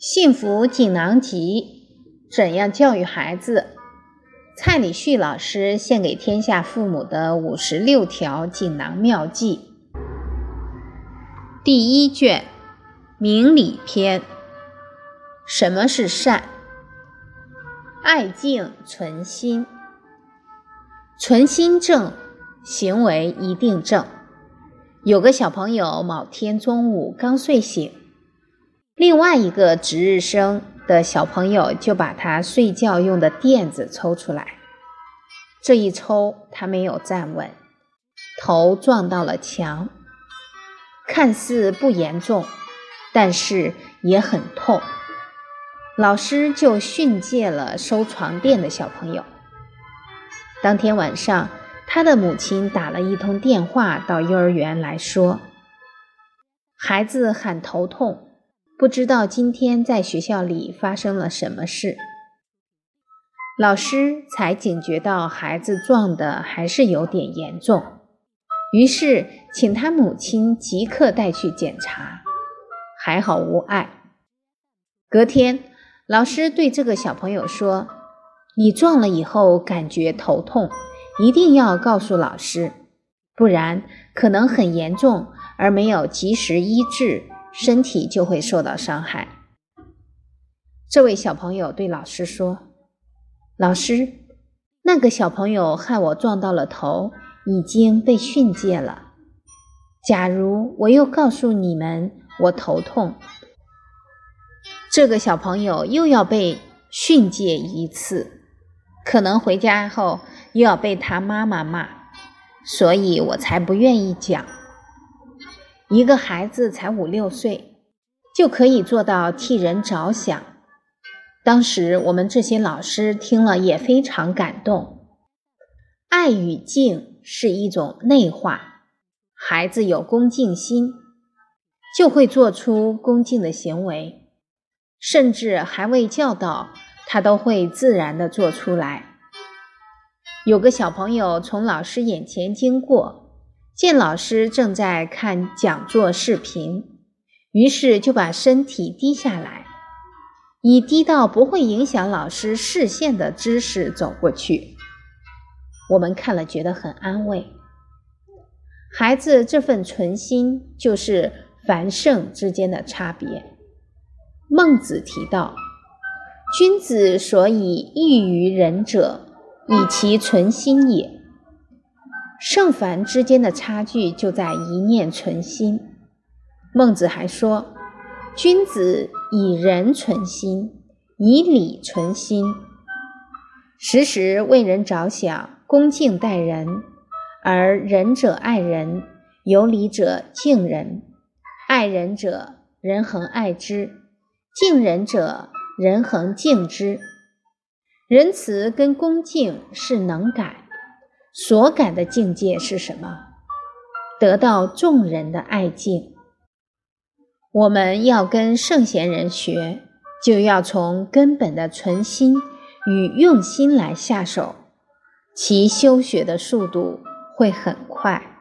幸福锦囊集：怎样教育孩子？蔡礼旭老师献给天下父母的五十六条锦囊妙计。第一卷，明理篇。什么是善？爱敬存心，存心正，行为一定正。有个小朋友某天中午刚睡醒。另外一个值日生的小朋友就把他睡觉用的垫子抽出来，这一抽他没有站稳，头撞到了墙，看似不严重，但是也很痛。老师就训诫了收床垫的小朋友。当天晚上，他的母亲打了一通电话到幼儿园来说，孩子喊头痛。不知道今天在学校里发生了什么事，老师才警觉到孩子撞的还是有点严重，于是请他母亲即刻带去检查，还好无碍。隔天，老师对这个小朋友说：“你撞了以后感觉头痛，一定要告诉老师，不然可能很严重而没有及时医治。”身体就会受到伤害。这位小朋友对老师说：“老师，那个小朋友害我撞到了头，已经被训诫了。假如我又告诉你们我头痛，这个小朋友又要被训诫一次，可能回家后又要被他妈妈骂，所以我才不愿意讲。”一个孩子才五六岁，就可以做到替人着想。当时我们这些老师听了也非常感动。爱与敬是一种内化，孩子有恭敬心，就会做出恭敬的行为，甚至还未教导，他都会自然的做出来。有个小朋友从老师眼前经过。见老师正在看讲座视频，于是就把身体低下来，以低到不会影响老师视线的姿势走过去。我们看了觉得很安慰。孩子这份存心，就是凡圣之间的差别。孟子提到：“君子所以异于人者，以其存心也。”圣凡之间的差距就在一念存心。孟子还说：“君子以仁存心，以礼存心。时时为人着想，恭敬待人。而仁者爱人，有礼者敬人。爱人者，人恒爱之；敬人者，人恒敬之。仁慈跟恭敬是能改。”所感的境界是什么？得到众人的爱敬。我们要跟圣贤人学，就要从根本的存心与用心来下手，其修学的速度会很快。